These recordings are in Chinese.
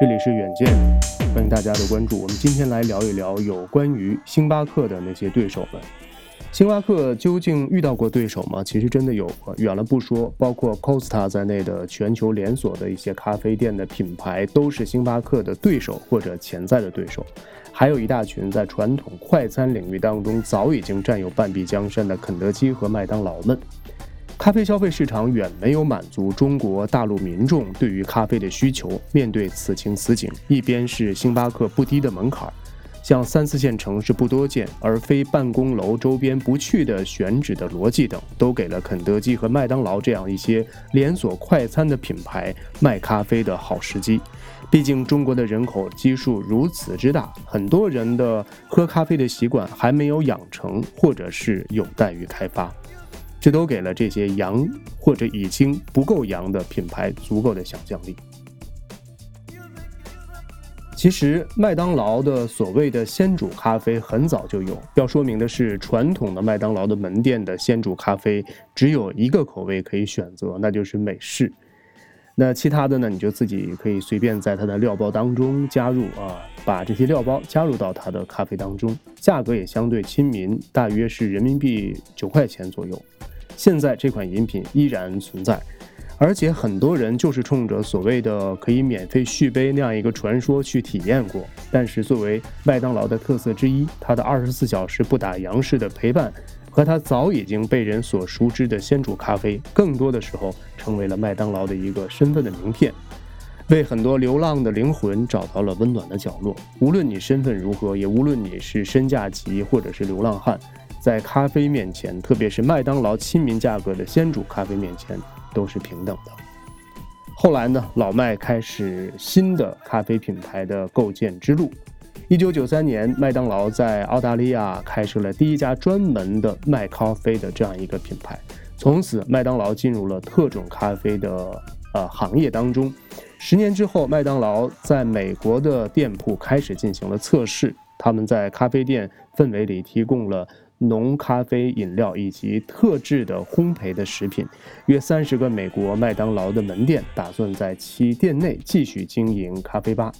这里是远见，欢迎大家的关注。我们今天来聊一聊有关于星巴克的那些对手们。星巴克究竟遇到过对手吗？其实真的有过。远了不说，包括 Costa 在内的全球连锁的一些咖啡店的品牌，都是星巴克的对手或者潜在的对手。还有一大群在传统快餐领域当中早已经占有半壁江山的肯德基和麦当劳们。咖啡消费市场远没有满足中国大陆民众对于咖啡的需求。面对此情此景，一边是星巴克不低的门槛，像三四线城市不多见，而非办公楼周边不去的选址的逻辑等，都给了肯德基和麦当劳这样一些连锁快餐的品牌卖咖啡的好时机。毕竟中国的人口基数如此之大，很多人的喝咖啡的习惯还没有养成，或者是有待于开发。这都给了这些洋或者已经不够洋的品牌足够的想象力。其实，麦当劳的所谓的鲜煮咖啡很早就有。要说明的是，传统的麦当劳的门店的鲜煮咖啡只有一个口味可以选择，那就是美式。那其他的呢，你就自己可以随便在它的料包当中加入啊，把这些料包加入到它的咖啡当中，价格也相对亲民，大约是人民币九块钱左右。现在这款饮品依然存在，而且很多人就是冲着所谓的可以免费续杯那样一个传说去体验过。但是作为麦当劳的特色之一，它的二十四小时不打烊式的陪伴，和它早已经被人所熟知的鲜煮咖啡，更多的时候成为了麦当劳的一个身份的名片，为很多流浪的灵魂找到了温暖的角落。无论你身份如何，也无论你是身价级或者是流浪汉。在咖啡面前，特别是麦当劳亲民价格的鲜煮咖啡面前，都是平等的。后来呢，老麦开始新的咖啡品牌的构建之路。一九九三年，麦当劳在澳大利亚开设了第一家专门的卖咖啡的这样一个品牌。从此，麦当劳进入了特种咖啡的呃行业当中。十年之后，麦当劳在美国的店铺开始进行了测试，他们在咖啡店氛围里提供了。浓咖啡饮料以及特制的烘焙的食品，约三十个美国麦当劳的门店打算在其店内继续经营咖啡吧。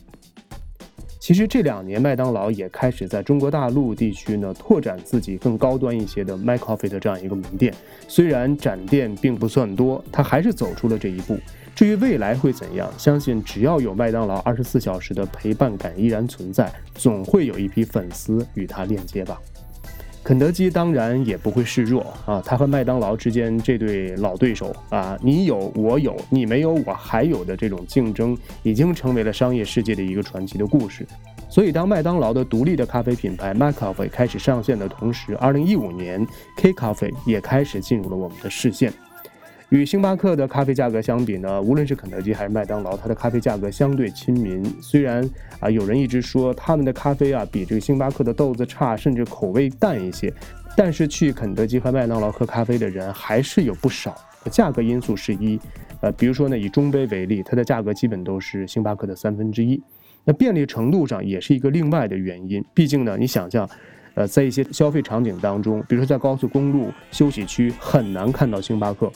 其实这两年，麦当劳也开始在中国大陆地区呢拓展自己更高端一些的 My Coffee 的这样一个门店。虽然展店并不算多，它还是走出了这一步。至于未来会怎样，相信只要有麦当劳二十四小时的陪伴感依然存在，总会有一批粉丝与它链接吧。肯德基当然也不会示弱啊，他和麦当劳之间这对老对手啊，你有我有，你没有我还有的这种竞争，已经成为了商业世界的一个传奇的故事。所以，当麦当劳的独立的咖啡品牌 Maccafe 开始上线的同时，，2015年 K Coffee 也开始进入了我们的视线。与星巴克的咖啡价格相比呢，无论是肯德基还是麦当劳，它的咖啡价格相对亲民。虽然啊，有人一直说他们的咖啡啊比这个星巴克的豆子差，甚至口味淡一些，但是去肯德基和麦当劳喝咖啡的人还是有不少。价格因素是一，呃，比如说呢，以中杯为例，它的价格基本都是星巴克的三分之一。那便利程度上也是一个另外的原因。毕竟呢，你想象，呃，在一些消费场景当中，比如说在高速公路休息区，很难看到星巴克。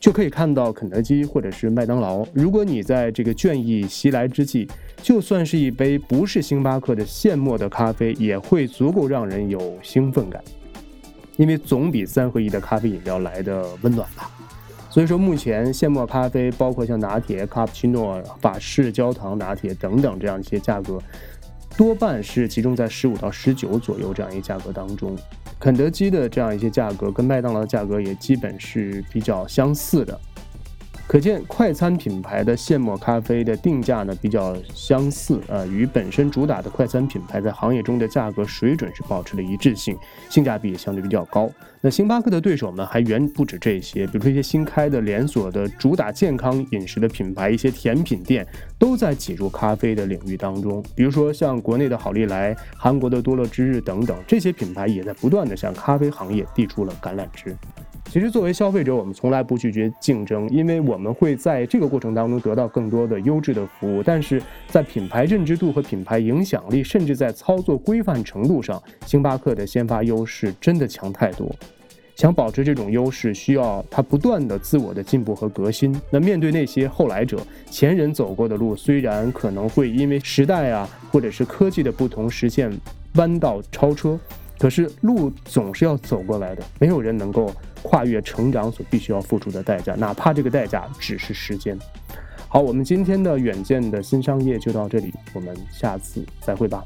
就可以看到肯德基或者是麦当劳。如果你在这个倦意袭来之际，就算是一杯不是星巴克的现磨的咖啡，也会足够让人有兴奋感，因为总比三合一的咖啡饮料来的温暖吧。所以说，目前现磨咖啡，包括像拿铁、卡布奇诺、法式焦糖拿铁等等这样一些价格，多半是集中在十五到十九左右这样一个价格当中。肯德基的这样一些价格跟麦当劳的价格也基本是比较相似的。可见，快餐品牌的现磨咖啡的定价呢比较相似，呃，与本身主打的快餐品牌在行业中的价格水准是保持了一致性，性价比也相对比较高。那星巴克的对手呢还远不止这些，比如说一些新开的连锁的主打健康饮食的品牌，一些甜品店都在挤入咖啡的领域当中。比如说像国内的好利来、韩国的多乐之日等等，这些品牌也在不断的向咖啡行业递出了橄榄枝。其实，作为消费者，我们从来不拒绝竞争，因为我们会在这个过程当中得到更多的优质的服务。但是在品牌认知度和品牌影响力，甚至在操作规范程度上，星巴克的先发优势真的强太多。想保持这种优势，需要它不断的自我的进步和革新。那面对那些后来者，前人走过的路，虽然可能会因为时代啊，或者是科技的不同实现弯道超车，可是路总是要走过来的。没有人能够跨越成长所必须要付出的代价哪怕这个代价只是时间。好我们今天的远见的新商业就到这里我们下次再会吧。